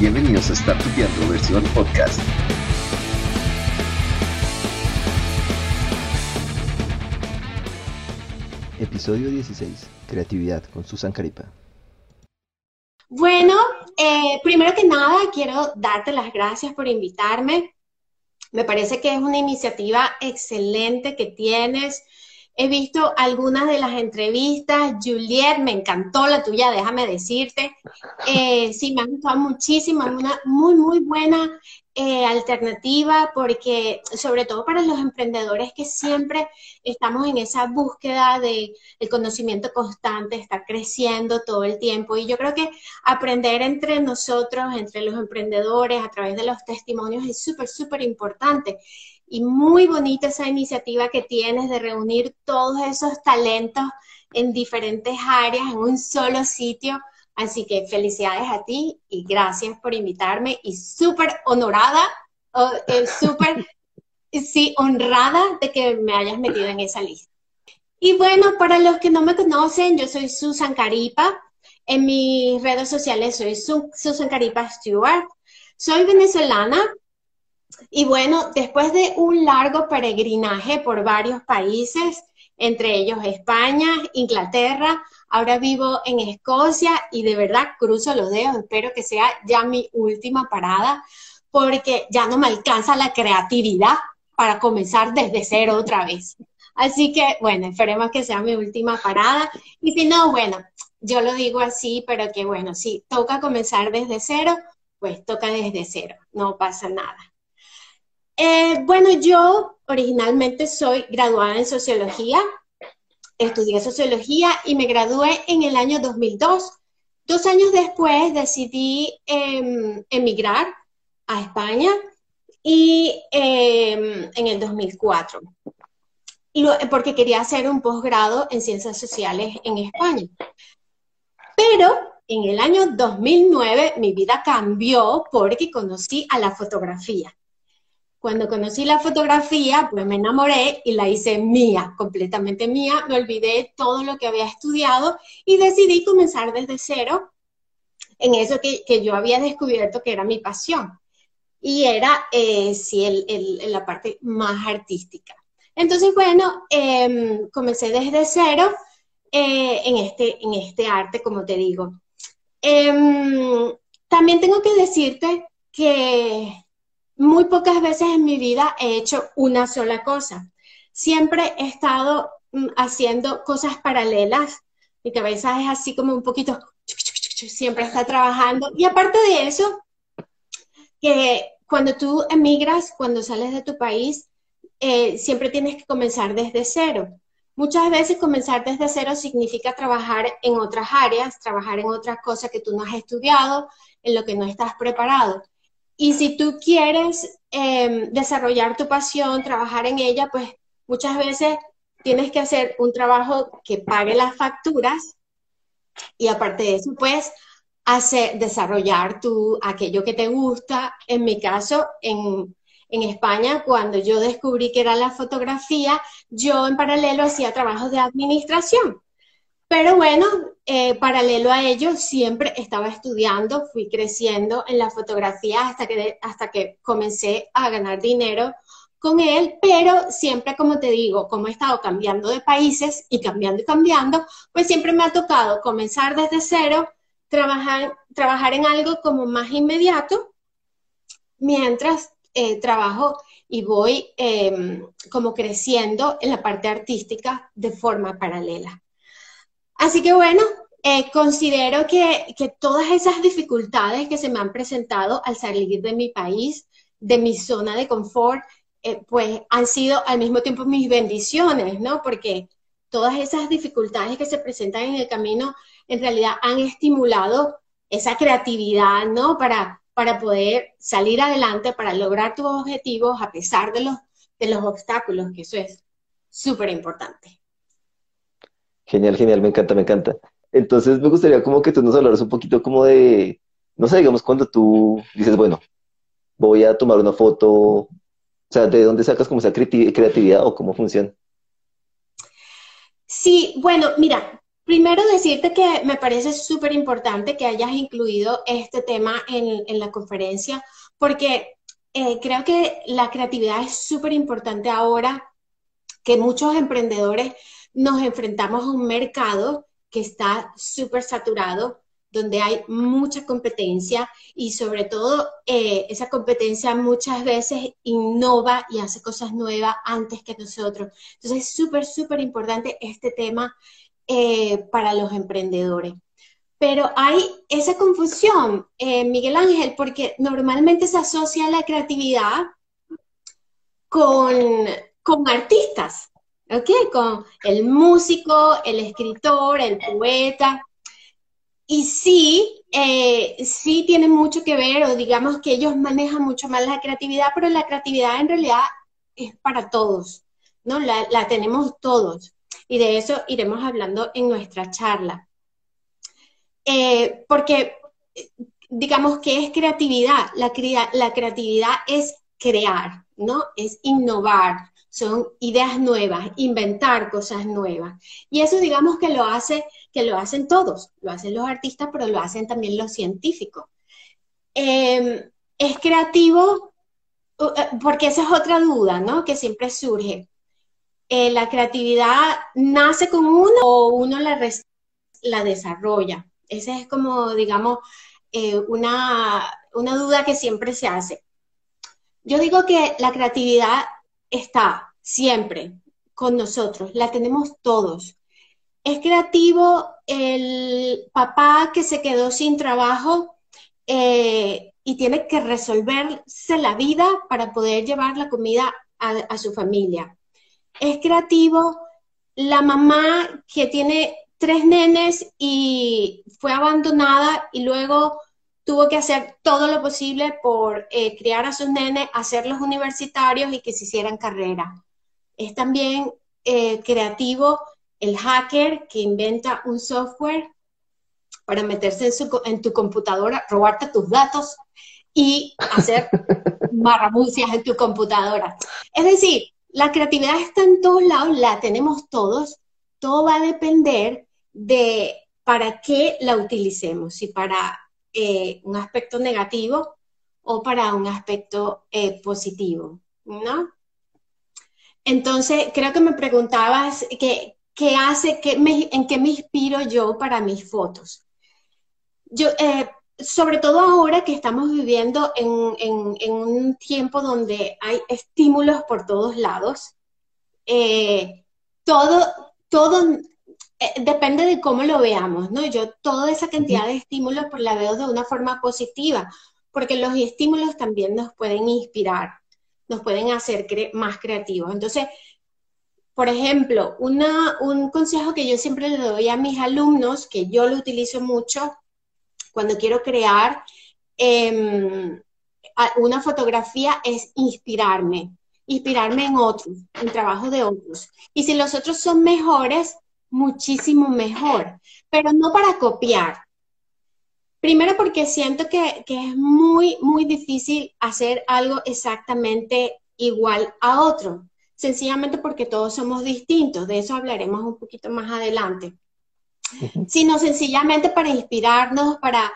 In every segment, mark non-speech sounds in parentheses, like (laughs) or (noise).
Bienvenidos a Startupiando versión podcast. Episodio 16. Creatividad con Susan Caripa. Bueno, eh, primero que nada quiero darte las gracias por invitarme. Me parece que es una iniciativa excelente que tienes. He visto algunas de las entrevistas. Juliet, me encantó la tuya, déjame decirte. (laughs) Eh, sí, me ha gustado muchísimo. Es una muy, muy buena eh, alternativa porque, sobre todo para los emprendedores que siempre estamos en esa búsqueda de el conocimiento constante, está creciendo todo el tiempo. Y yo creo que aprender entre nosotros, entre los emprendedores, a través de los testimonios, es súper, súper importante y muy bonita esa iniciativa que tienes de reunir todos esos talentos en diferentes áreas en un solo sitio. Así que felicidades a ti y gracias por invitarme y súper honorada, eh, (laughs) súper, sí, honrada de que me hayas metido en esa lista. Y bueno, para los que no me conocen, yo soy Susan Caripa. En mis redes sociales soy Susan Caripa Stewart. Soy venezolana, y bueno, después de un largo peregrinaje por varios países, entre ellos España, Inglaterra, ahora vivo en Escocia y de verdad cruzo los dedos, espero que sea ya mi última parada, porque ya no me alcanza la creatividad para comenzar desde cero otra vez. Así que, bueno, esperemos que sea mi última parada. Y si no, bueno, yo lo digo así, pero que bueno, si toca comenzar desde cero, pues toca desde cero, no pasa nada. Eh, bueno, yo originalmente soy graduada en sociología, estudié sociología y me gradué en el año 2002. Dos años después decidí em, emigrar a España y em, en el 2004, porque quería hacer un posgrado en ciencias sociales en España. Pero en el año 2009 mi vida cambió porque conocí a la fotografía. Cuando conocí la fotografía, pues me enamoré y la hice mía, completamente mía. Me olvidé todo lo que había estudiado y decidí comenzar desde cero en eso que, yo había descubierto que era mi pasión. Y era, eh, sí, el, la parte más artística. Entonces, bueno, em, comencé desde cero eh, en, este, en este arte, como te digo. Em, también tengo que decirte que muy pocas veces en mi vida he hecho una sola cosa. Siempre he estado mm, haciendo cosas paralelas. Mi cabeza es así como un poquito, siempre está trabajando. Y aparte de eso, que cuando tú emigras, cuando sales de tu país, eh, siempre tienes que comenzar desde cero. Muchas veces comenzar desde cero significa trabajar en otras áreas, trabajar en otras cosas que tú no has estudiado, en lo que no estás preparado. Y si tú quieres em, desarrollar tu pasión, trabajar en ella, pues muchas veces tienes que hacer un trabajo que pague las facturas y aparte de eso, pues hacer, desarrollar tu, aquello que te gusta. En mi caso, en, en España, cuando yo descubrí que era la fotografía, yo en paralelo hacía trabajos de administración. Pero bueno, eh, paralelo a ello, siempre estaba estudiando, fui creciendo en la fotografía hasta que, hasta que comencé a ganar dinero con él, pero siempre, como te digo, como he estado cambiando de países y cambiando y cambiando, pues siempre me ha tocado comenzar desde cero, trabajar, trabajar en algo como más inmediato, mientras eh, trabajo y voy em, como creciendo en la parte artística de forma paralela. Así que bueno, eh, considero que, todas esas dificultades que se me han presentado al salir de mi país, de mi zona de confort, eh, pues han sido al mismo tiempo mis bendiciones, ¿no? Porque todas esas dificultades que se presentan en el camino en realidad han estimulado esa creatividad, ¿no? Para, para poder salir adelante, para lograr tus objetivos a pesar de los, de los obstáculos, que eso es súper importante. Genial, genial, me encanta, me encanta. Entonces me gustaría como que tú nos hablaras un poquito como de, no sé, digamos, cuando tú dices, bueno, voy a tomar una foto, o sea, ¿de dónde sacas como esa creatividad o cómo funciona? Sí, bueno, mira, Primero decirte que me parece súper importante que hayas incluido este tema en, la conferencia, porque eh, creo que la creatividad es súper importante ahora que muchos emprendedores nos enfrentamos a un mercado que está súper saturado, donde hay mucha competencia y sobre todo eh, esa competencia muchas veces innova y hace cosas nuevas antes que nosotros. Entonces es súper, súper importante este tema eh, para los emprendedores. Pero hay esa confusión, eh, Miguel Ángel, porque normalmente se asocia la creatividad con, con artistas, ¿ok? Con el músico, el escritor, el poeta. Y sí, eh, sí tiene mucho que ver, o digamos que ellos manejan mucho más la creatividad, pero la creatividad en realidad es para todos, ¿no? La, la tenemos todos y de eso iremos hablando en nuestra charla. Eh, porque, digamos, ¿qué es creatividad? La, la creatividad es crear, ¿no? Es innovar, son ideas nuevas, inventar cosas nuevas. Y eso digamos que lo hace, que lo hacen todos, lo hacen los artistas, pero lo hacen también los científicos. Em, es creativo, eh, porque esa es otra duda, ¿no? Que siempre surge. Eh, la creatividad nace con uno o uno la, la desarrolla. Esa es como, digamos, eh, una, una duda que siempre se hace. Yo digo que la creatividad está siempre con nosotros, la tenemos todos. Es creativo el papá que se quedó sin trabajo eh, y tiene que resolverse la vida para poder llevar la comida a su familia es creativo la mamá que tiene tres nenes y fue abandonada y luego tuvo que hacer todo lo posible por eh, criar a sus nenes, hacerlos universitarios y que se hicieran carrera. Es también eh, creativo el hacker que inventa un software para meterse en, en tu computadora, robarte tus datos y hacer (laughs) marramucias en tu computadora. Es decir, la creatividad está en todos lados, la tenemos todos, todo va a depender de para qué la utilicemos, si para eh, un aspecto negativo o para un aspecto eh, positivo, ¿no? Entonces, creo que me preguntabas qué, qué hace, qué en qué me inspiro yo para mis fotos. Yo, eh, sobre todo ahora que estamos viviendo en, un tiempo donde hay estímulos por todos lados, todo, todo eh, depende de cómo lo veamos, ¿no? Yo toda esa cantidad de estímulos pues, la veo de una forma positiva, porque los estímulos también nos pueden inspirar, nos pueden hacer más creativos. Entonces, por ejemplo, un consejo que yo siempre le doy a mis alumnos, que yo lo utilizo mucho, cuando quiero crear em, una fotografía es inspirarme, inspirarme en otros, en trabajo de otros. Y si los otros son mejores, muchísimo mejor, pero no para copiar. Primero porque siento que, que, es muy, muy difícil hacer algo exactamente igual a otro, sencillamente porque todos somos distintos, de eso hablaremos un poquito más adelante sino sencillamente para inspirarnos, para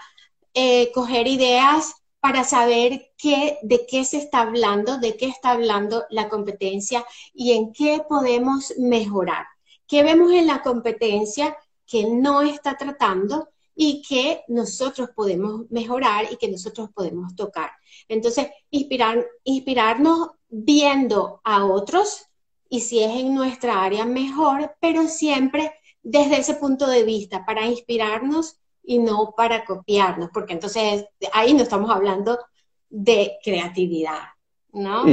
eh, coger ideas, para saber qué, de qué se está hablando, de qué está hablando la competencia y en qué podemos mejorar. ¿Qué vemos en la competencia que no está tratando y que nosotros podemos mejorar y que nosotros podemos tocar? Entonces, inspirar, inspirarnos viendo a otros y si es en nuestra área mejor, pero siempre desde ese punto de vista, para inspirarnos y no para copiarnos, porque entonces ahí no estamos hablando de creatividad, ¿no?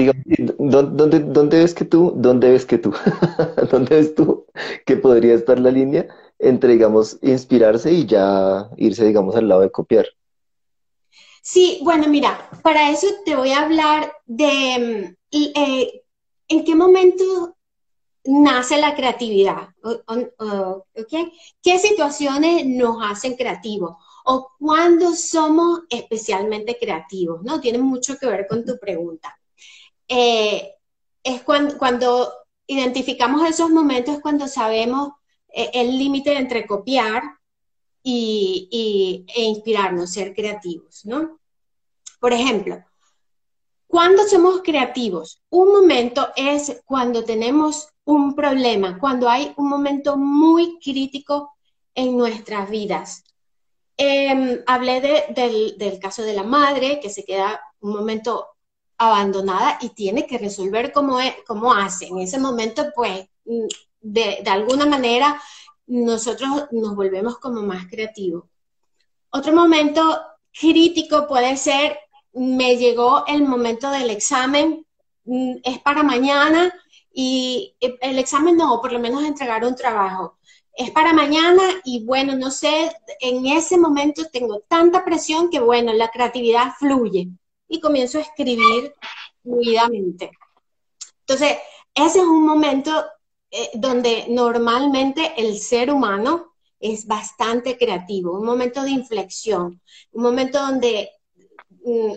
¿dónde, ¿dónde, ves que tú, dónde ves que tú, (laughs) dónde ves tú que podría estar la línea entre, digamos, inspirarse y ya irse, digamos, al lado de copiar? Sí, bueno, mira, para eso te voy a hablar de mm, eh, en qué momento nace la creatividad. ¿Qué situaciones nos hacen creativos? ¿O cuándo somos especialmente creativos? ¿no? Tiene mucho que ver con tu pregunta. Eh, es cuando, cuando, identificamos esos momentos cuando sabemos eh, el límite entre copiar y, e inspirarnos, ser creativos, ¿no? Por ejemplo, cuando somos creativos, un momento es cuando tenemos un problema, cuando hay un momento muy crítico en nuestras vidas. Em, hablé del, caso de la madre que se queda un momento abandonada y tiene que resolver cómo, es, cómo hace. En ese momento, pues, mm, de, de alguna manera, nosotros nos volvemos como más creativos. Otro momento crítico puede ser, me llegó el momento del examen, mm, es para mañana y el examen no, por lo menos entregar un trabajo. Es para mañana y bueno, no sé, en ese momento tengo tanta presión que bueno, la creatividad fluye y comienzo a escribir fluidamente. Entonces, ese es un momento eh, donde normalmente el ser humano es bastante creativo, un momento de inflexión, un momento donde mm,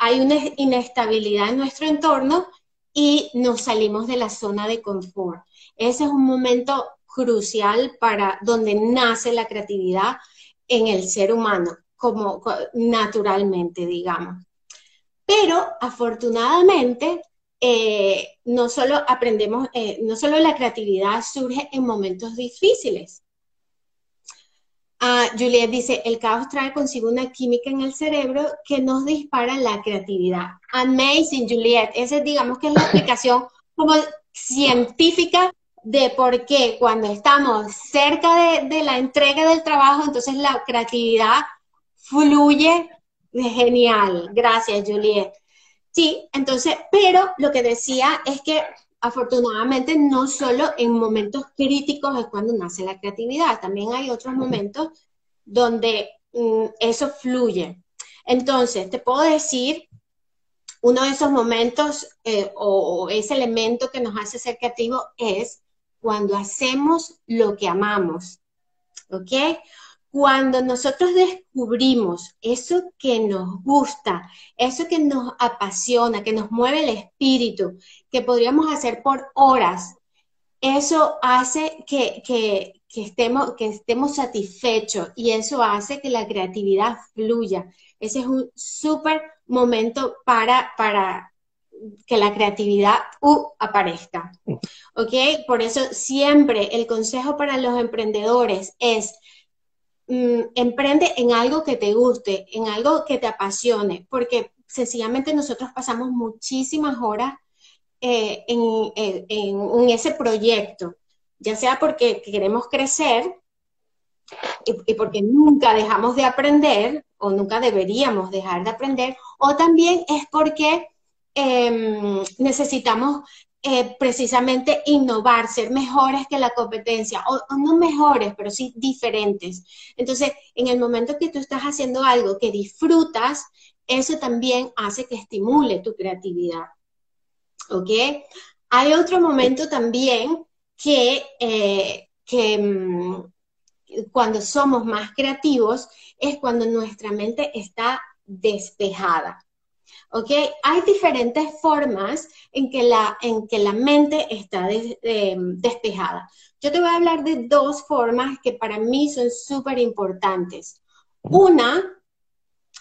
hay una inestabilidad en nuestro entorno y nos salimos de la zona de confort. Ese es un momento crucial para donde nace la creatividad en el ser humano, como naturalmente, digamos. Pero afortunadamente eh, no solo aprendemos, eh, no solo la creatividad surge en momentos difíciles. Ah, Juliet dice, el caos trae consigo una química en el cerebro que nos dispara la creatividad. Amazing, Juliet. Esa digamos que es la explicación como científica de por qué cuando estamos cerca de, de la entrega del trabajo, entonces la creatividad fluye genial. Gracias, Juliet. Sí, entonces, pero lo que decía es que afortunadamente no solo en momentos críticos es cuando nace la creatividad, también hay otros momentos donde mm, eso fluye. Entonces, te puedo decir, uno de esos momentos eh, o, ese elemento que nos hace ser creativo es cuando hacemos lo que amamos, ¿ok? Cuando nosotros descubrimos eso que nos gusta, eso que nos apasiona, que nos mueve el espíritu, que podríamos hacer por horas, eso hace que, estemos, que estemos satisfechos y eso hace que la creatividad fluya. Ese es un súper momento para, para que la creatividad uh, aparezca. ¿Ok? Por eso siempre el consejo para los emprendedores es Mm, emprende en algo que te guste, en algo que te apasione, porque sencillamente nosotros pasamos muchísimas horas eh, en, ese proyecto, ya sea porque queremos crecer y, porque nunca dejamos de aprender o nunca deberíamos dejar de aprender, o también es porque em, necesitamos eh, precisamente innovar, ser mejores que la competencia, o, no mejores, pero sí diferentes. Entonces, en el momento que tú estás haciendo algo que disfrutas, eso también hace que estimule tu creatividad. ¿Ok? Hay otro momento también que, eh, que mm, cuando somos más creativos es cuando nuestra mente está despejada. ¿Ok? Hay diferentes formas en que la, en que la mente está despejada. Yo te voy a hablar de dos formas que para mí son súper importantes. Una,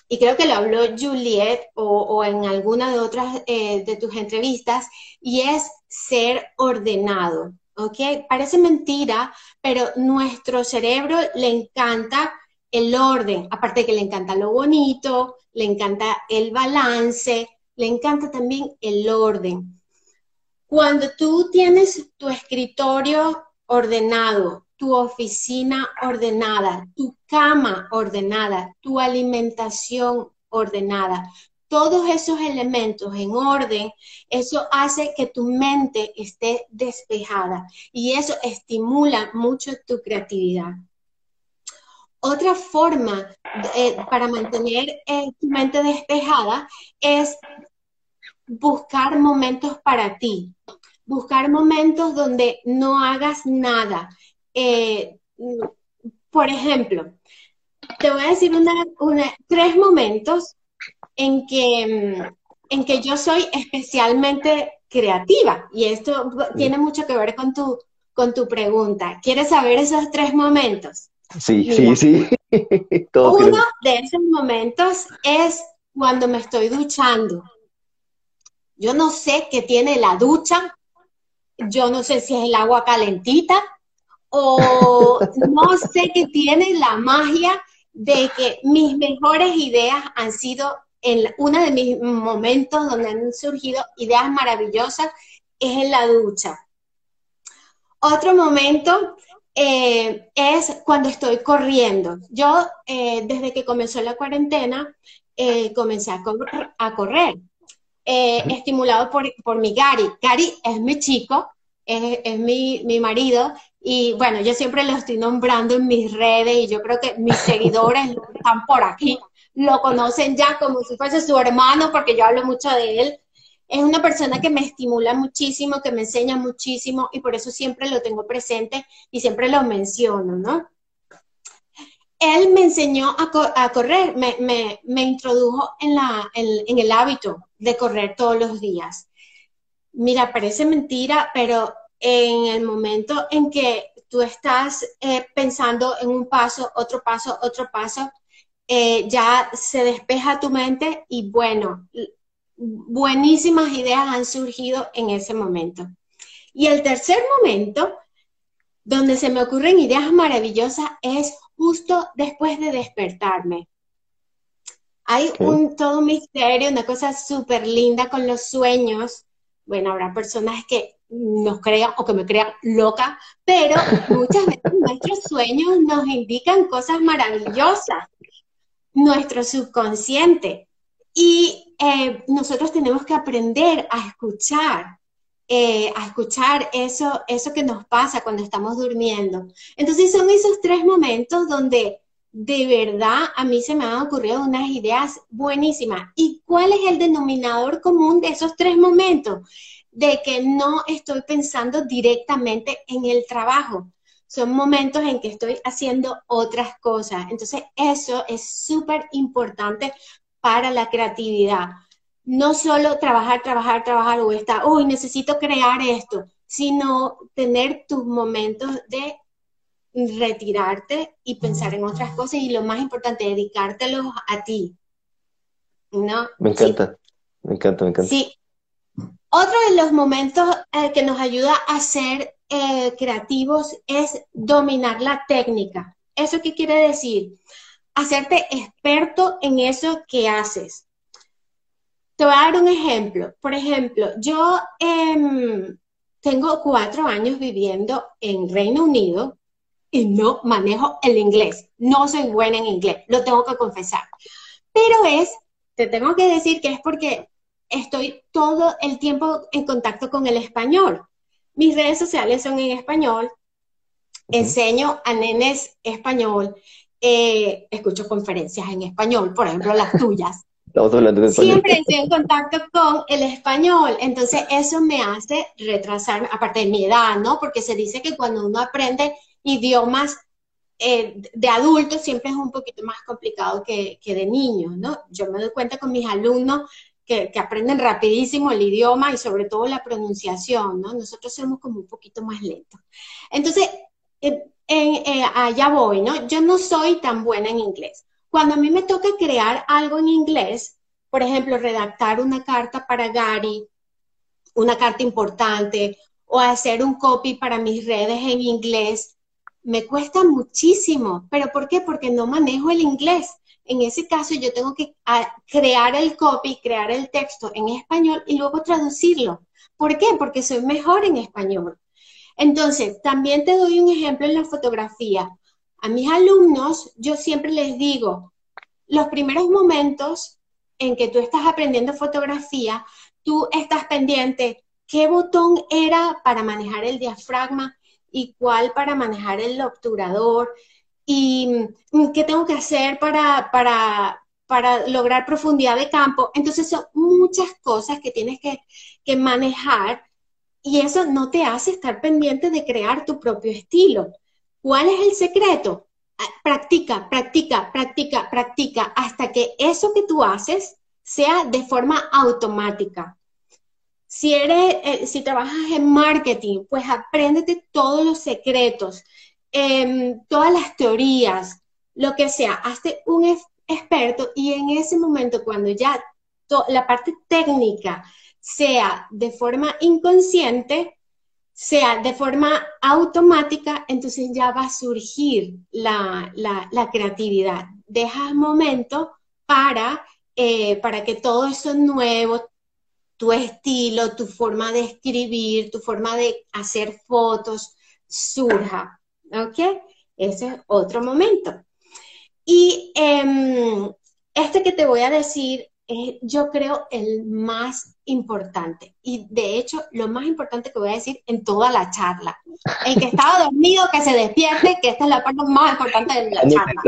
y creo que lo habló Juliet o, en alguna de otras eh, de tus entrevistas, y es ser ordenado, ¿ok? Parece mentira, pero nuestro cerebro le encanta el orden, aparte de que le encanta lo bonito, le encanta el balance, le encanta también el orden. Cuando tú tienes tu escritorio ordenado, tu oficina ordenada, tu cama ordenada, tu alimentación ordenada, todos esos elementos en orden, eso hace que tu mente esté despejada y eso estimula mucho tu creatividad. Otra forma eh, para mantener eh, tu mente despejada es buscar momentos para ti, buscar momentos donde no hagas nada. Eh, por ejemplo, te voy a decir tres momentos en que, en que yo soy especialmente creativa y esto tiene mucho que ver con tu, con tu pregunta. ¿Quieres saber esos tres momentos? Sí, sí, sí. (laughs) Uno de esos momentos es cuando me estoy duchando. Yo no sé qué tiene la ducha, yo no sé si es el agua calentita o (laughs) no sé qué tiene la magia de que mis mejores ideas han sido en uno de mis momentos donde han surgido ideas maravillosas es en la ducha. Otro momento eh, es cuando estoy corriendo. Yo, eh, desde que comenzó la cuarentena, eh, comencé a, correr, estimulado por, por, mi Gary. Gary es mi chico, es, mi, mi, marido, y bueno, yo siempre lo estoy nombrando en mis redes y yo creo que mis (laughs) seguidores están por aquí, lo conocen ya como si fuese su hermano, porque yo hablo mucho de él es una persona que me estimula muchísimo, que me enseña muchísimo y por eso siempre lo tengo presente y siempre lo menciono, ¿no? Él me enseñó a, correr, me, introdujo en, la, en, el hábito de correr todos los días. Mira, parece mentira, pero en el momento en que tú estás eh, pensando en un paso, otro paso, otro paso, eh, ya se despeja tu mente y bueno, buenísimas ideas han surgido en ese momento. Y el tercer momento, donde se me ocurren ideas maravillosas, es justo después de despertarme. Hay un todo un misterio, una cosa súper linda con los sueños. Bueno, habrá personas que nos crean o que me crean loca, pero (laughs) muchas veces nuestros sueños nos indican cosas maravillosas. Nuestro subconsciente y eh, nosotros tenemos que aprender a escuchar, eh, a escuchar eso, eso que nos pasa cuando estamos durmiendo. Entonces son esos tres momentos donde de verdad a mí se me han ocurrido unas ideas buenísimas. ¿Y cuál es el denominador común de esos tres momentos? De que no estoy pensando directamente en el trabajo. Son momentos en que estoy haciendo otras cosas. Entonces, eso es súper importante para la creatividad. No solo trabajar, trabajar, trabajar o estar, uy, necesito crear esto, sino tener tus momentos de retirarte y pensar en otras cosas y lo más importante, dedicártelos a ti. ¿No? Me encanta, me encanta, me encanta. Sí. Otro de los momentos eh, que nos ayuda a ser eh, creativos es dominar la técnica. ¿Eso qué quiere decir? Hacerte experto en eso que haces. Te voy a dar un ejemplo. Por ejemplo, yo em, tengo cuatro años viviendo en Reino Unido y no manejo el inglés. No soy buena en inglés, lo tengo que confesar. Pero es, te tengo que decir que es porque estoy todo el tiempo en contacto con el español. Mis redes sociales son en español, enseño a nenes español, eh, escucho conferencias en español, por ejemplo las tuyas. (laughs) Estamos hablando de español. Siempre estoy en contacto con el español, entonces eso me hace retrasar, aparte de mi edad, ¿no? Porque se dice que cuando uno aprende idiomas eh, de adultos siempre es un poquito más complicado que, que, de niños, ¿no? Yo me doy cuenta con mis alumnos que, que, aprenden rapidísimo el idioma y sobre todo la pronunciación, ¿no? Nosotros somos como un poquito más lentos. Entonces, eh, eh, allá voy, ¿no? Yo no soy tan buena en inglés. Cuando a mí me toca crear algo en inglés, por ejemplo, redactar una carta para Gary, una carta importante, o hacer un copy para mis redes en inglés, me cuesta muchísimo. ¿Pero por qué? Porque no manejo el inglés. En ese caso yo tengo que ah, crear el copy, crear el texto en español y luego traducirlo. ¿Por qué? Porque soy mejor en español. Entonces, también te doy un ejemplo en la fotografía. A mis alumnos, yo siempre les digo, los primeros momentos en que tú estás aprendiendo fotografía, tú estás pendiente qué botón era para manejar el diafragma y cuál para manejar el obturador y mm, qué tengo que hacer para, para, para lograr profundidad de campo. Entonces son muchas cosas que tienes que, que manejar y eso no te hace estar pendiente de crear tu propio estilo. ¿Cuál es el secreto? Ah, practica, practica, practica, practica, hasta que eso que tú haces sea de forma automática. Si eres, eh, si trabajas en marketing, pues apréndete todos los secretos, em, todas las teorías, lo que sea, hazte un experto y en ese momento cuando ya la parte técnica sea de forma inconsciente, sea de forma automática, entonces ya va a surgir la, creatividad. Dejas momento para, eh, para que todo eso nuevo, tu estilo, tu forma de escribir, tu forma de hacer fotos, surja. ¿Ok? Ese es otro momento. Y em, este que te voy a decir es, yo creo, el más importante. Y de hecho, lo más importante que voy a decir en toda la charla. El que estaba dormido, que se despierte, que esta es la parte más importante de la charla.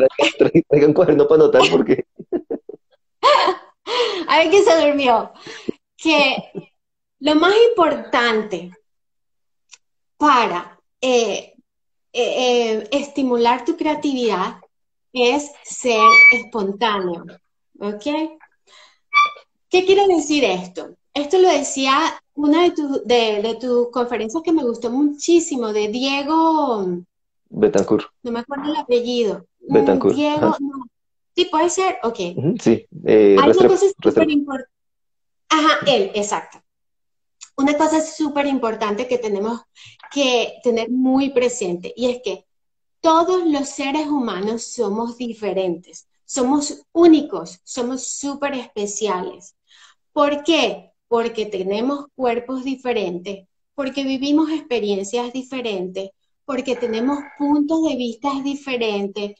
Traigan cuaderno para anotar porque... (laughs) a ver quién se durmió. Que lo más importante para eh, eh, eh, estimular tu creatividad es ser espontáneo. ¿Ok? ¿Qué quiere decir esto? Esto lo decía una de, de, tus conferencias que me gustó muchísimo, de Diego... Betancourt. No me acuerdo el apellido. Betancourt. Diego, Sí, puede ser, ok. sí. Eh, Hay una cosa súper importante. Ajá, él, exacto. Una cosa súper importante que tenemos que tener muy presente y es que todos los seres humanos somos diferentes, somos únicos, somos súper especiales. ¿Por qué? Porque tenemos cuerpos diferentes, porque vivimos experiencias diferentes, porque tenemos puntos de vista diferentes,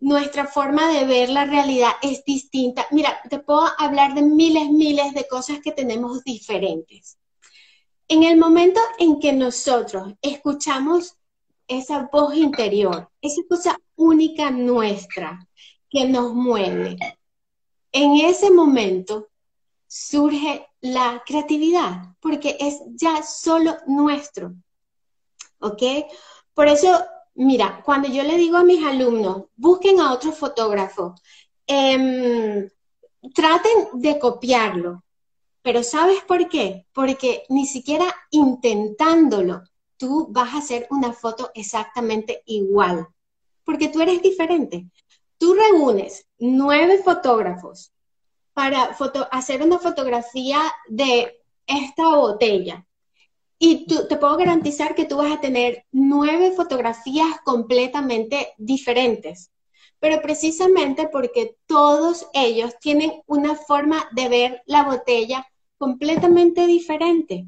nuestra forma de ver la realidad es distinta. Mira, te puedo hablar de miles, miles de cosas que tenemos diferentes. En el momento en que nosotros escuchamos esa voz interior, esa cosa única nuestra que nos mueve. En ese momento surge la creatividad, porque es ya solo nuestro. ¿Ok? Por eso, mira, cuando yo le digo a mis alumnos, busquen a otro fotógrafo, em, traten de copiarlo, pero ¿sabes por qué? Porque ni siquiera intentándolo tú vas a hacer una foto exactamente igual, porque tú eres diferente. Tú reúnes nueve fotógrafos para hacer una fotografía de esta botella. Y tú, te puedo garantizar que tú vas a tener nueve fotografías completamente diferentes. Pero precisamente porque todos ellos tienen una forma de ver la botella completamente diferente.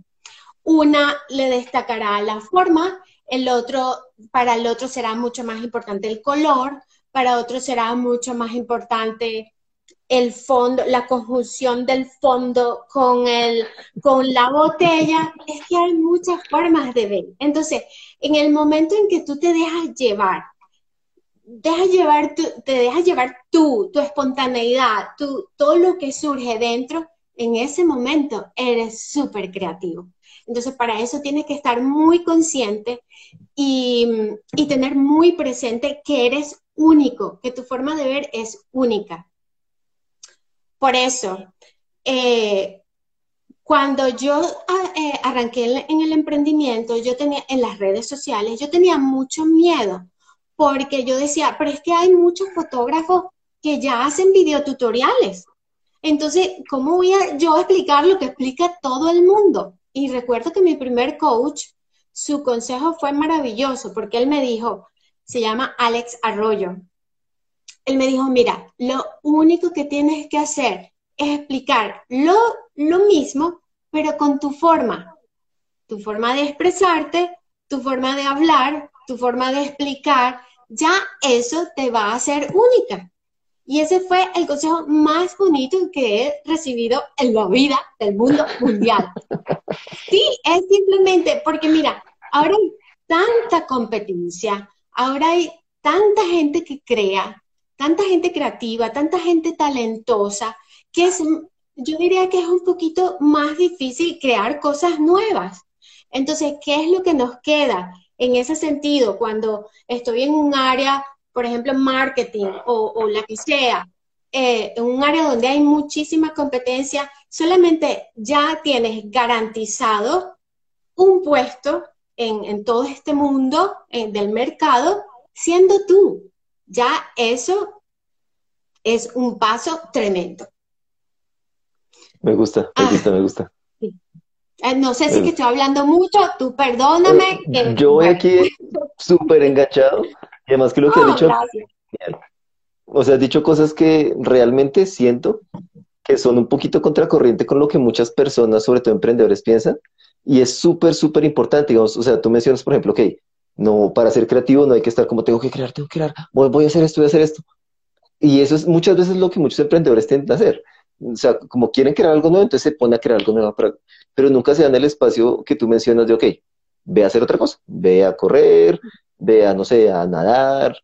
Una le destacará la forma, el otro, para el otro será mucho más importante el color, para otro será mucho más importante el fondo, la conjunción del fondo con, el, con la botella, es que hay muchas formas de ver. Entonces, en el momento en que tú te dejas llevar, dejas llevar te dejas llevar tú, tu espontaneidad, tu, todo lo que surge dentro, en ese momento eres súper creativo. Entonces, para eso tienes que estar muy consciente y, tener muy presente que eres único, que tu forma de ver es única. Por eso, eh, cuando yo ah, eh, arranqué en el emprendimiento, yo tenía en las redes sociales, yo tenía mucho miedo porque yo decía, pero es que hay muchos fotógrafos que ya hacen videotutoriales. Entonces, ¿cómo voy a yo explicar lo que explica todo el mundo? Y recuerdo que mi primer coach, su consejo fue maravilloso porque él me dijo, se llama Alex Arroyo. Él me dijo, mira, lo único que tienes que hacer es explicar lo, lo mismo, pero con tu forma. Tu forma de expresarte, tu forma de hablar, tu forma de explicar, ya eso te va a hacer única. Y ese fue el consejo más bonito que he recibido en la vida del mundo mundial. (laughs) Sí, es simplemente porque mira, ahora hay tanta competencia, ahora hay tanta gente que crea, tanta gente creativa, tanta gente talentosa, que es, yo diría que es un poquito más difícil crear cosas nuevas. Entonces, ¿qué es lo que nos queda en ese sentido cuando estoy en un área por ejemplo, marketing o, la que sea, eh, en un área donde hay muchísima competencia, solamente ya tienes garantizado un puesto en, todo este mundo del mercado siendo tú. Ya eso es un paso tremendo. Me gusta, me ah. gusta, me gusta. Eh, no sé si que estoy hablando mucho, tú perdóname. Eh, yo voy aquí súper enganchado y además que lo que has dicho, o sea, has dicho cosas que realmente siento que son un poquito contracorriente con lo que muchas personas, sobre todo emprendedores, piensan y es súper, súper importante, digamos, o sea, tú mencionas, por ejemplo, ok, no, para ser creativo no hay que estar como tengo que crear, tengo que crear, voy, voy a hacer esto, voy a hacer esto. Y eso es muchas veces lo que muchos emprendedores tienden a hacer. O sea, como quieren crear algo nuevo, entonces se pone a crear algo nuevo, pero nunca se dan el espacio que tú mencionas de, ok, ve a hacer otra cosa, ve a correr, ve a, no sé, a nadar,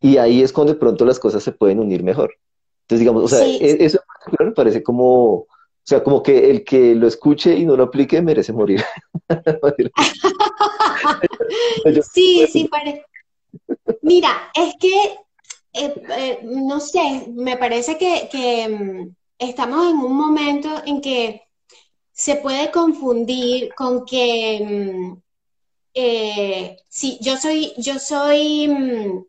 y ahí es cuando de pronto las cosas se pueden unir mejor. Entonces, digamos, o sea, e, eso me parece como, o sea, como que el que lo escuche y no lo aplique merece morir. (laughs) sí, sí, parece. Mira, es que, eh, eh, no sé, me parece que, mm, estamos en un momento en que se puede confundir con que mm, eh, sí, yo soy, yo soy mm,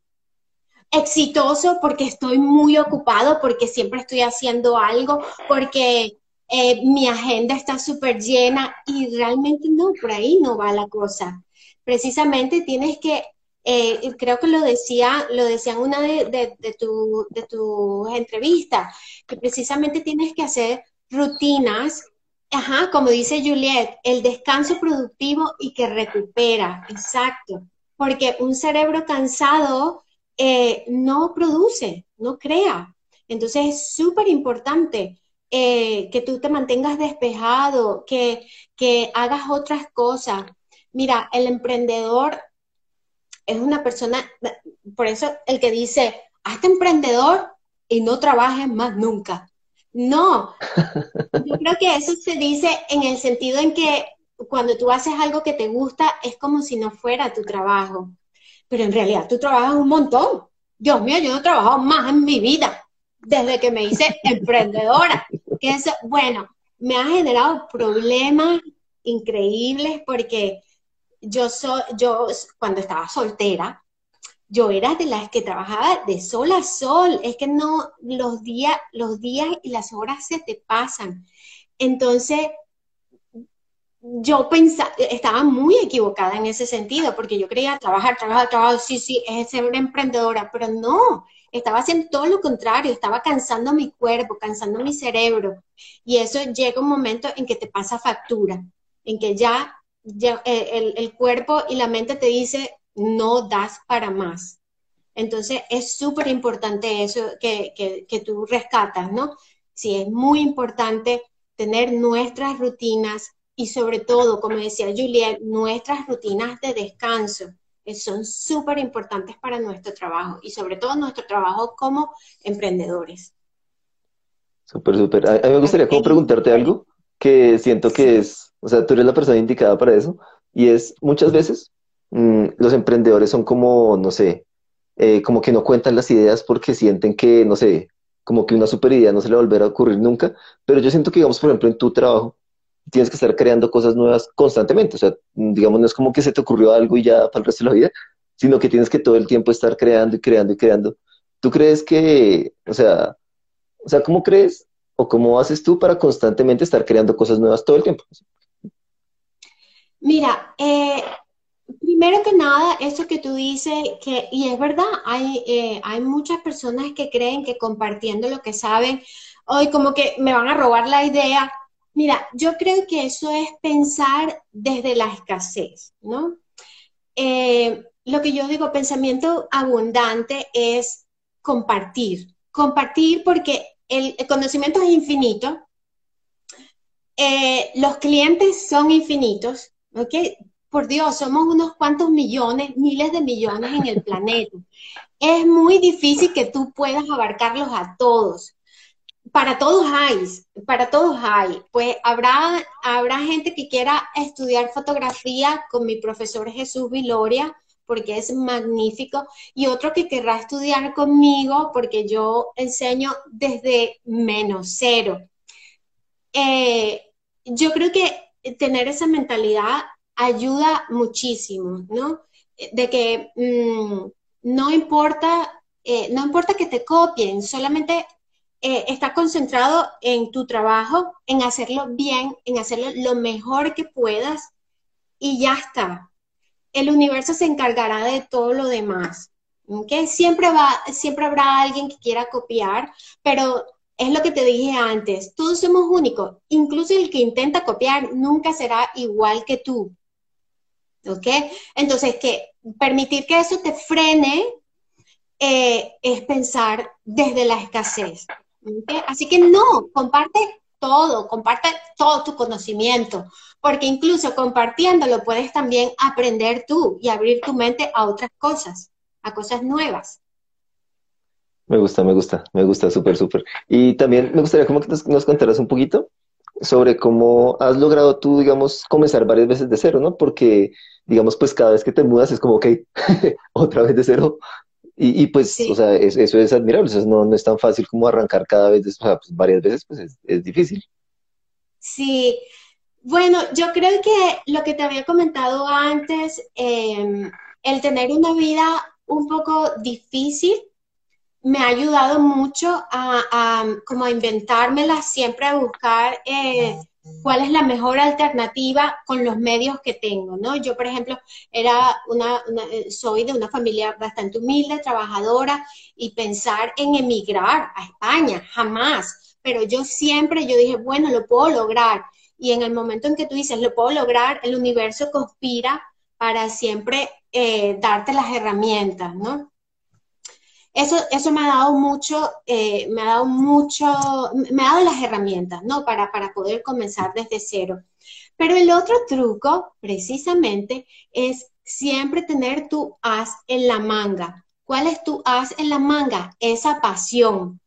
exitoso porque estoy muy ocupado, porque siempre estoy haciendo algo, porque eh, mi agenda está súper llena y realmente no, por ahí no va la cosa. Precisamente tienes que, eh, creo que lo decía, lo decía en una de, de, de tus tu entrevistas, que precisamente tienes que hacer rutinas, ajá, como dice Juliet, el descanso productivo y que recupera, exacto, porque un cerebro cansado eh, no produce, no crea. Entonces es súper importante eh, que tú te mantengas despejado, que, que hagas otras cosas. Mira, el emprendedor es una persona, por eso el que dice, hazte emprendedor y no trabajes más nunca. No, (laughs) yo creo que eso se dice en el sentido en que cuando tú haces algo que te gusta es como si no fuera tu trabajo, pero en realidad tú trabajas un montón. Dios mío, yo no he trabajado más en mi vida desde que me hice (laughs) emprendedora bueno, me ha generado problemas increíbles porque yo soy, yo cuando estaba soltera, yo era de las que trabajaba de sol a sol, es que no, los días, los días y las horas se te pasan. Entonces, yo pensaba, estaba muy equivocada en ese sentido, porque yo creía trabajar, trabajar, trabajar, sí, sí, es ser una emprendedora, pero no, estaba haciendo todo lo contrario, estaba cansando mi cuerpo, cansando mi cerebro. Y eso llega un momento en que te pasa factura, en que ya, eh, el, cuerpo y la mente te dice, no das para más. Entonces es súper importante eso que, que, tú rescatas, ¿no? Sí, es muy importante tener nuestras rutinas y sobre todo, como decía Juliet, nuestras rutinas de descanso que son súper importantes para nuestro trabajo y sobre todo nuestro trabajo como emprendedores. Súper, súper. A, mí me gustaría como preguntarte algo que siento que es, o sea, tú eres la persona indicada para eso y es muchas veces mm, los emprendedores son como, no sé, eh, como que no cuentan las ideas porque sienten que, no sé, como que una super idea no se le va a volver a ocurrir nunca, pero yo siento que, digamos, por ejemplo, en tu trabajo, tienes que estar creando cosas nuevas constantemente. O sea, digamos, no es como que se te ocurrió algo y ya para el resto de la vida, sino que tienes que todo el tiempo estar creando y creando y creando. ¿Tú crees que, o sea, o sea, cómo crees o cómo haces tú para constantemente estar creando cosas nuevas todo el tiempo? Mira, eh, primero que nada, eso que tú dices, que, y es verdad, hay, eh, hay muchas personas que creen que compartiendo lo que saben, hoy como que me van a robar la idea, Mira, yo creo que eso es pensar desde la escasez, ¿no? Eh, lo que yo digo, pensamiento abundante es compartir. Compartir porque el, conocimiento es infinito, eh, los clientes son infinitos, ¿ok? Por Dios, somos unos cuantos millones, miles de millones en el (laughs) planeta. Es muy difícil que tú puedas abarcarlos a todos para todos hay, para todos hay. Pues habrá, habrá gente que quiera estudiar fotografía con mi profesor Jesús Viloria, porque es magnífico, y otro que querrá estudiar conmigo, porque yo enseño desde menos cero. Eh, yo creo que tener esa mentalidad ayuda muchísimo, ¿no? De que mm, no importa, eh, no importa que te copien, solamente eh, está concentrado en tu trabajo, en hacerlo bien, en hacerlo lo mejor que puedas y ya está. El universo se encargará de todo lo demás. ¿okay? Siempre, va, siempre habrá alguien que quiera copiar, pero es lo que te dije antes, todos somos únicos, incluso el que intenta copiar nunca será igual que tú. ¿Ok? Entonces, que permitir que eso te frene eh, es pensar desde la escasez. Así que no, comparte todo, comparte todo tu conocimiento, porque incluso compartiéndolo puedes también aprender tú y abrir tu mente a otras cosas, a cosas nuevas. Me gusta, me gusta, me gusta, súper, súper. Y también me gustaría como que nos, nos contaras un poquito sobre cómo has logrado tú, digamos, comenzar varias veces de cero, ¿no? Porque, digamos, pues cada vez que te mudas es como, ok, (laughs) otra vez de cero. Y, y pues, o sea, eso es admirable, o sea, no, no, es tan fácil como arrancar cada vez, o sea, pues varias veces, pues es, es difícil. Sí, bueno, yo creo que lo que te había comentado antes, eh, el tener una vida un poco difícil, me ha ayudado mucho a, como a inventármela, siempre a buscar eh, cuál es la mejor alternativa con los medios que tengo, ¿no? Yo, por ejemplo, era una, eh, soy de una familia bastante humilde, trabajadora, y pensar en emigrar a España, jamás. Pero yo siempre, yo dije, bueno, lo puedo lograr. Y en el momento en que tú dices, lo puedo lograr, el universo conspira para siempre eh, darte las herramientas, ¿no? Eso, eso me ha dado mucho, eh, me ha dado mucho, me ha dado las herramientas, ¿no? Para, para poder comenzar desde cero. Pero el otro truco, precisamente, es siempre tener tu as en la manga. ¿Cuál es tu as en la manga? Esa pasión,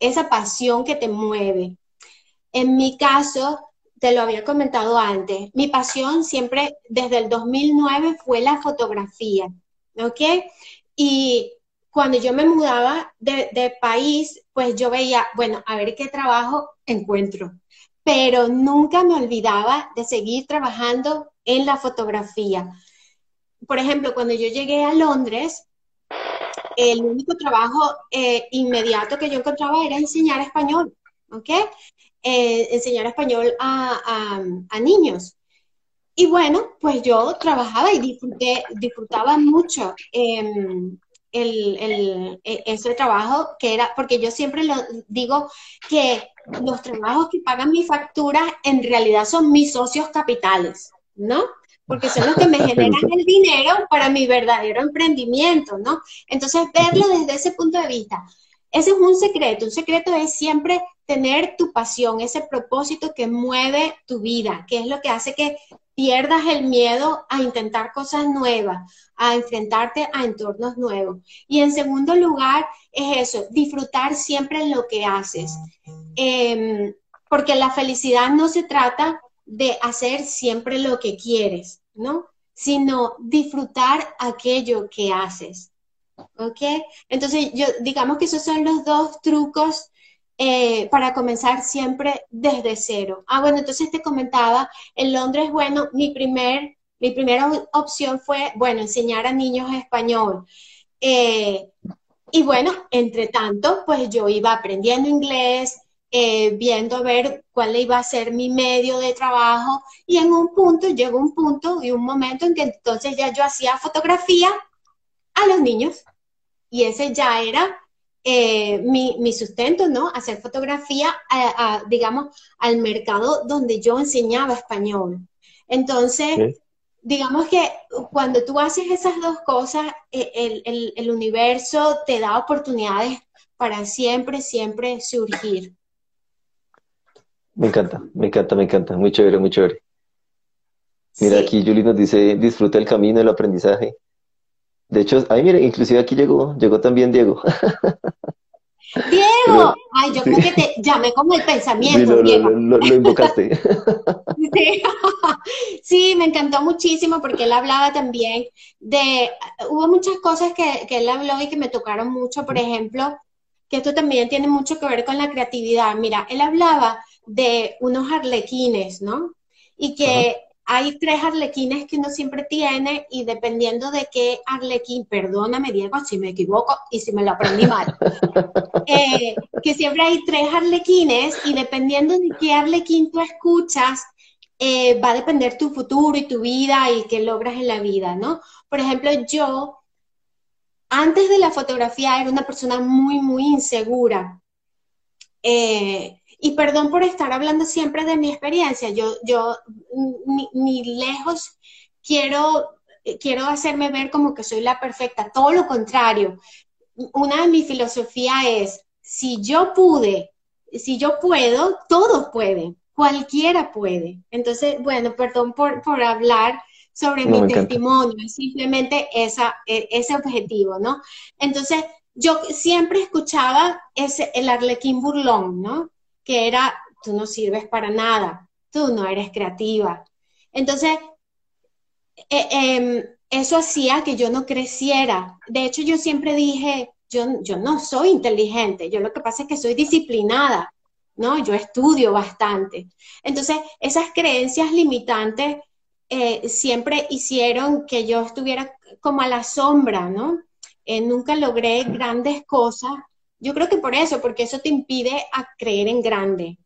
esa pasión que te mueve. En mi caso, te lo había comentado antes, mi pasión siempre desde el 2009 fue la fotografía, ¿ok? Y cuando yo me mudaba de, país, pues yo veía, bueno, a ver qué trabajo encuentro, pero nunca me olvidaba de seguir trabajando en la fotografía. Por ejemplo, cuando yo llegué a Londres, el único trabajo eh, inmediato que yo encontraba era enseñar español, ¿ok? Eh, enseñar español a, niños. Y bueno, pues yo trabajaba y disfrutaba mucho el, e, ese trabajo que era, porque yo siempre lo digo que los trabajos que pagan mi factura en realidad son mis socios capitales, ¿no? Porque son los que me (laughs) generan el dinero para mi verdadero emprendimiento, ¿no? Entonces, verlo desde ese punto de vista. Ese es un secreto. Un secreto es siempre tener tu pasión, ese propósito que mueve tu vida, que es lo que hace que pierdas el miedo a intentar cosas nuevas, a enfrentarte a entornos nuevos. Y en segundo lugar, es eso, disfrutar siempre lo que haces. Em, porque la felicidad no se trata de hacer siempre lo que quieres, ¿no? Sino disfrutar aquello que haces. ¿Ok? Entonces, yo digamos que esos son los dos trucos eh, para comenzar siempre desde cero. Ah, bueno, entonces te comentaba, en Londres, bueno, mi, primer, mi primera opción fue, bueno, enseñar a niños español. Eh, y bueno, entre tanto, pues yo iba aprendiendo inglés, eh, viendo a ver cuál iba a ser mi medio de trabajo y en un punto, llegó un punto y un momento en que entonces ya yo hacía fotografía a los niños y ese ya era eh, mi, sustento, ¿no? Hacer fotografía, digamos, al mercado donde yo enseñaba español. Entonces, digamos que cuando tú haces esas dos cosas, e, el, universo te da oportunidades para siempre, siempre surgir. Me encanta, me encanta, me encanta. Muy chévere, muy chévere. Mira, aquí Julie nos dice, disfruta el camino, el aprendizaje. De hecho, ay, mire, inclusive aquí llegó, llegó también Diego. (laughs) Diego, ay, yo creo que te llamé como el pensamiento. Sí, lo, Lo, invocaste. (laughs) sí. (laughs) Sí, me encantó muchísimo porque él hablaba también de, hubo muchas cosas que, que él habló y que me tocaron mucho, por ejemplo, que esto también tiene mucho que ver con la creatividad. Mira, él hablaba de unos arlequines, ¿no? Y que hay tres arlequines que uno siempre tiene y dependiendo de qué arlequín, perdóname Diego si me equivoco y si me lo aprendí mal, (laughs) eh, que siempre hay tres arlequines y dependiendo de qué arlequín tú escuchas, eh, va a depender tu futuro y tu vida y qué logras en la vida, ¿no? Por ejemplo, yo antes de la fotografía era una persona muy, muy insegura. Eh, y perdón por estar hablando siempre de mi experiencia, yo, yo ni, lejos quiero, quiero hacerme ver como que soy la perfecta, todo lo contrario. Una de mis filosofías es, si yo pude, si yo puedo, todos pueden, cualquiera puede. Entonces, bueno, perdón por, por hablar sobre mi testimonio, simplemente esa, e, ese objetivo, ¿no? Entonces, yo siempre escuchaba ese, el arlequín burlón, ¿no? Que era, tú no sirves para nada, tú no eres creativa. Entonces, e, em, eso hacía que yo no creciera. De hecho, yo siempre dije, yo, yo no soy inteligente, yo lo que pasa es que soy disciplinada, ¿no? Yo estudio bastante. Entonces, esas creencias limitantes eh, siempre hicieron que yo estuviera como a la sombra, ¿no? Eh, nunca logré grandes cosas. Yo creo que por eso, porque eso te impide a creer en grande.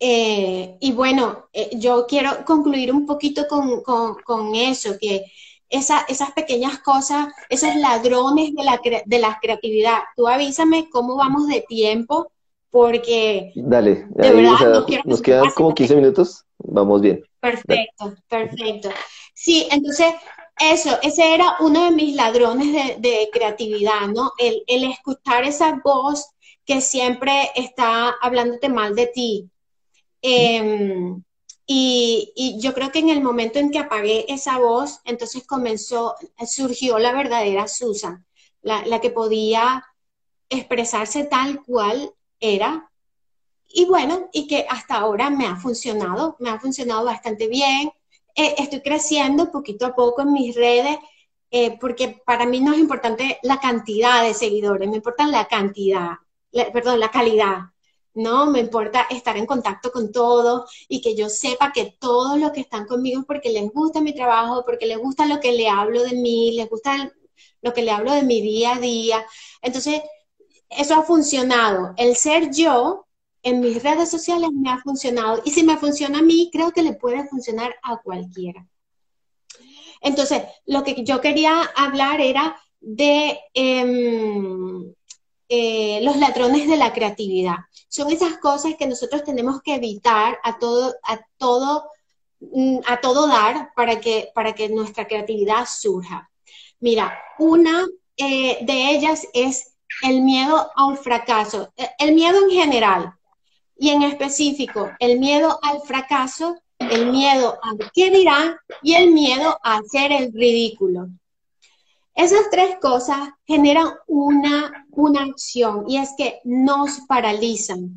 Eh, y bueno, yo quiero concluir un poquito con, eso, que esas pequeñas cosas, esos ladrones de la, de la creatividad, tú avísame cómo vamos de tiempo, porque... Dale, nos quedan como 15 minutos, vamos bien. Perfecto, perfecto. Sí, entonces eso, ese era uno de mis ladrones de, creatividad, ¿no? El, escuchar esa voz que siempre está hablándote mal de ti. Em, y, yo creo que en el momento en que apagué esa voz, entonces comenzó, surgió la verdadera Susan, la, la que podía expresarse tal cual era y bueno, y que hasta ahora me ha funcionado, me ha funcionado bastante bien. Eh, estoy creciendo poquito a poco en mis redes, eh, porque para mí no es importante la cantidad de seguidores, me importa la cantidad, perdón, la calidad. No, me importa estar en contacto con todos y que yo sepa que todos los que están conmigo porque les gusta mi trabajo, porque les gusta lo que le hablo de mí, les gusta lo que le hablo de mi día a día. Entonces, eso ha funcionado. El ser yo en mis redes sociales me ha funcionado. Y si me funciona a mí, creo que le puede funcionar a cualquiera. Entonces, lo que yo quería hablar era de em, eh, los ladrones de la creatividad. Son esas cosas que nosotros tenemos que evitar a todo, a todo, mm, a todo dar para que, para que nuestra creatividad surja. Mira, una eh, de ellas es el miedo a un fracaso. El miedo en general, y en específico el miedo al fracaso, el miedo a qué dirán y el miedo a hacer el ridículo. Esas tres cosas generan una, una acción y es que nos paralizan.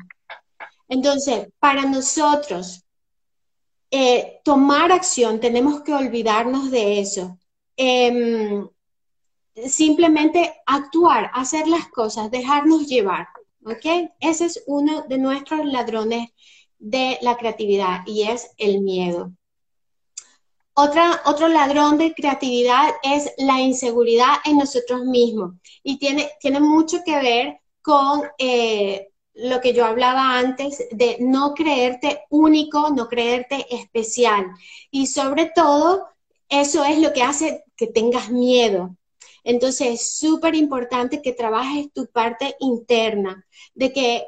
Entonces, para nosotros eh, tomar acción tenemos que olvidarnos de eso. Em, simplemente actuar, hacer las cosas, dejarnos llevar. ¿Ok? Ese es uno de nuestros ladrones de la creatividad y es el miedo. Otra, otro ladrón de creatividad es la inseguridad en nosotros mismos y tiene, tiene mucho que ver con eh, lo que yo hablaba antes de no creerte único, no creerte especial. Y sobre todo, eso es lo que hace que tengas miedo. Entonces es súper importante que trabajes tu parte interna, de que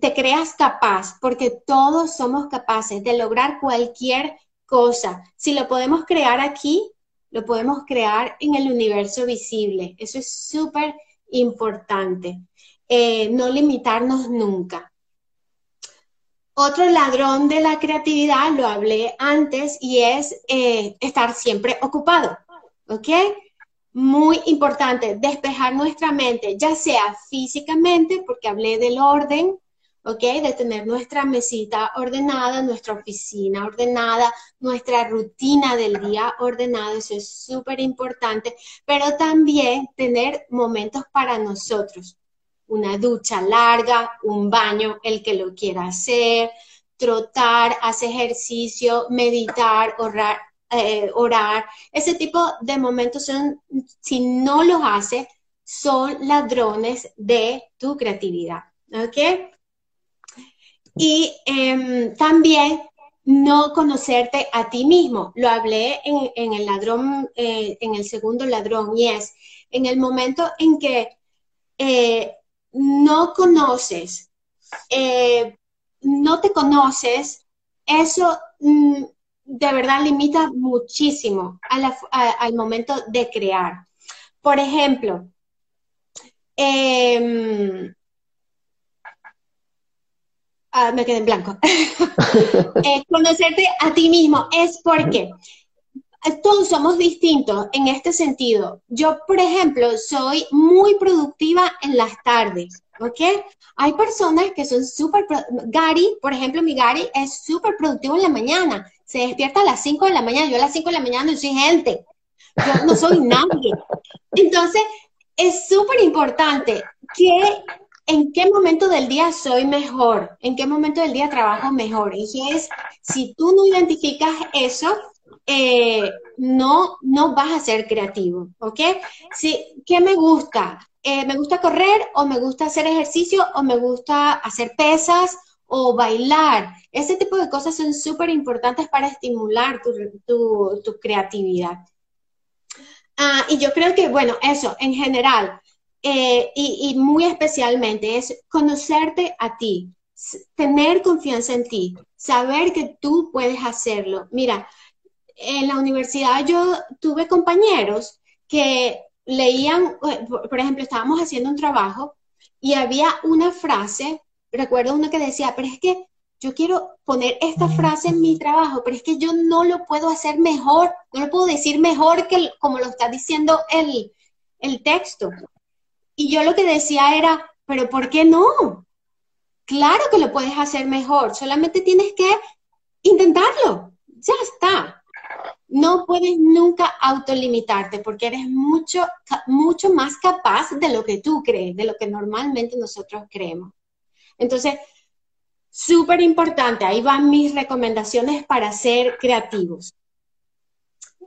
te creas capaz, porque todos somos capaces de lograr cualquier cosa. Si lo podemos crear aquí, lo podemos crear en el universo visible. Eso es súper importante. Eh, no limitarnos nunca. Otro ladrón de la creatividad, lo hablé antes, y es eh, estar siempre ocupado. ¿Ok? Muy importante despejar nuestra mente, ya sea físicamente, porque hablé del orden, ¿ok? De tener nuestra mesita ordenada, nuestra oficina ordenada, nuestra rutina del día ordenada, eso es súper importante, pero también tener momentos para nosotros, una ducha larga, un baño, el que lo quiera hacer, trotar, hacer ejercicio, meditar, orar, eh, orar. Ese tipo de momentos son, si no los hace, son ladrones de tu creatividad. ¿Ok? Y em, también no conocerte a ti mismo. Lo hablé en, el ladrón, eh, en el segundo ladrón, y es en el momento en que eh, no conoces, no te conoces, eso mm, de verdad limita muchísimo al momento de crear. Por ejemplo, em, Ah, me quedé en blanco. (laughs) Eh, conocerte a ti mismo es porque todos somos distintos en este sentido. Yo, por ejemplo, soy muy productiva en las tardes, ¿ok? Hay personas que son súper... Gary, por ejemplo, mi Gary es súper productivo en la mañana. Se despierta a las 5 de la mañana. Yo a las 5 de la mañana no soy gente. Yo no soy nadie. Entonces, es súper importante que ¿en qué momento del día soy mejor? ¿En qué momento del día trabajo mejor? Eso es, si tú no identificas eso, eh, no, no vas a ser creativo, ¿ok? Si, ¿Qué me gusta? Eh, ¿Me gusta correr o me gusta hacer ejercicio o me gusta hacer pesas o bailar? Ese tipo de cosas son súper importantes para estimular tu, creatividad. Ah, y yo creo que, bueno, eso, en general, eh, y, muy especialmente es conocerte a ti, tener confianza en ti, saber que tú puedes hacerlo. Mira, en la universidad yo tuve compañeros que leían, eh, por ejemplo, estábamos haciendo un trabajo y había una frase, recuerdo una que decía, pero es que yo quiero poner esta frase en mi trabajo, pero es que yo no lo puedo hacer mejor, no lo puedo decir mejor que como lo está diciendo el, el texto. Y yo lo que decía era, pero ¿por qué no? Claro que lo puedes hacer mejor, solamente tienes que intentarlo. Ya está. No puedes nunca autolimitarte porque eres mucho, mucho más capaz de lo que tú crees, de lo que normalmente nosotros creemos. Entonces, súper importante, ahí van mis recomendaciones para ser creativos.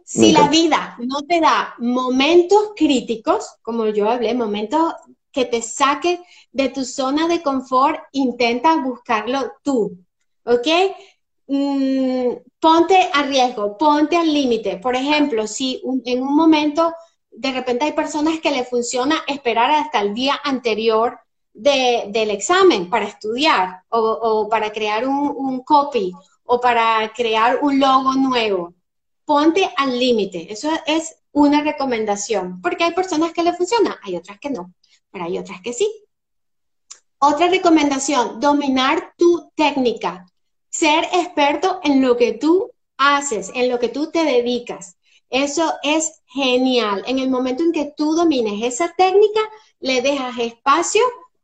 Si la vida no te da momentos críticos, como yo hablé, momentos que te saquen de tu zona de confort, intenta buscarlo tú, ¿ok? Mm, ponte a riesgo, ponte al límite. Por ejemplo, si en un momento de repente hay personas que le funciona esperar hasta el día anterior del examen para estudiar o, para crear un copy o para crear un logo nuevo ponte al límite. Eso es una recomendación, porque hay personas que le funciona, hay otras que no, pero hay otras que sí. Otra recomendación, dominar tu técnica, ser experto en lo que tú haces, en lo que tú te dedicas. Eso es genial. En el momento en que tú domines esa técnica, le dejas espacio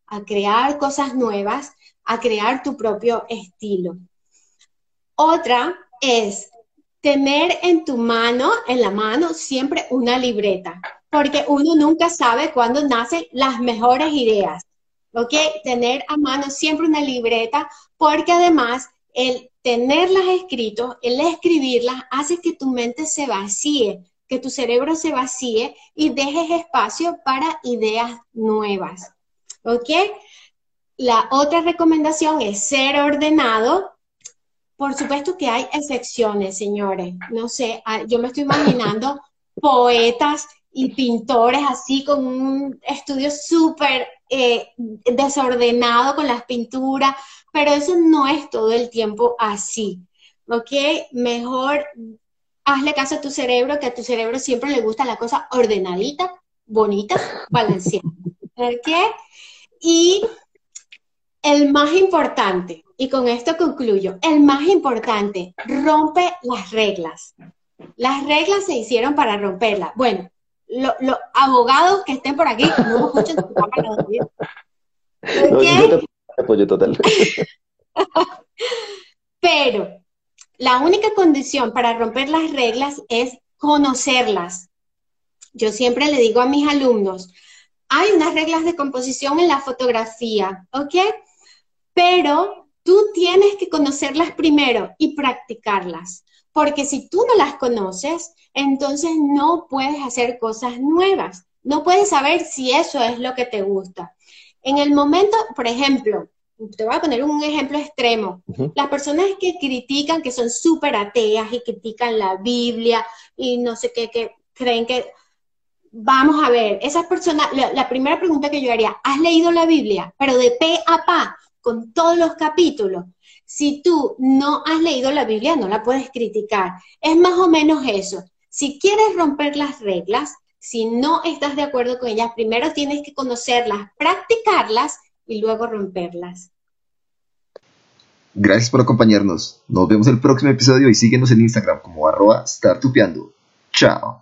a crear cosas nuevas, a crear tu propio estilo. Otra es tener en tu mano, en la mano, siempre una libreta, porque uno nunca sabe cuándo nacen las mejores ideas. ¿Ok? Tener a mano siempre una libreta, porque además el tenerlas escritas, el escribirlas, hace que tu mente se vacíe, que tu cerebro se vacíe y dejes espacio para ideas nuevas. ¿Ok? La otra recomendación es ser ordenado, por supuesto que hay excepciones, señores. No sé, ah, yo me estoy imaginando (laughs) poetas y pintores así con un estudio súper eh, desordenado con las pinturas, pero eso no es todo el tiempo así. ¿Ok? Mejor hazle caso a tu cerebro, que a tu cerebro siempre le gusta la cosa ordenadita, bonita, balanceada. ¿Ok? Y el más importante, y con esto concluyo, el más importante, rompe las reglas. Las reglas se hicieron para romperlas. Bueno, los abogados que estén por aquí, no escuchen su cámara. Apoyo total. (laughs) Pero la única condición para romper las reglas es conocerlas. Yo siempre le digo a mis alumnos, hay unas reglas de composición en la fotografía, ¿ok? Pero tú tienes que conocerlas primero y practicarlas, porque si tú no las conoces, entonces no puedes hacer cosas nuevas, no puedes saber si eso es lo que te gusta. En el momento, por ejemplo, te voy a poner un ejemplo extremo. Las personas que critican, que son súper ateas y critican la Biblia y no sé qué, que creen que vamos a ver, esas personas, la, primera pregunta que yo haría, ¿has leído la Biblia? Pero de pe a pa, con todos los capítulos. Si tú no has leído la Biblia, no la puedes criticar. Es más o menos eso. Si quieres romper las reglas, si no estás de acuerdo con ellas, primero tienes que conocerlas, practicarlas y luego romperlas. Gracias por acompañarnos. Nos vemos el próximo episodio y síguenos en Instagram como arroba startupeando. Chao.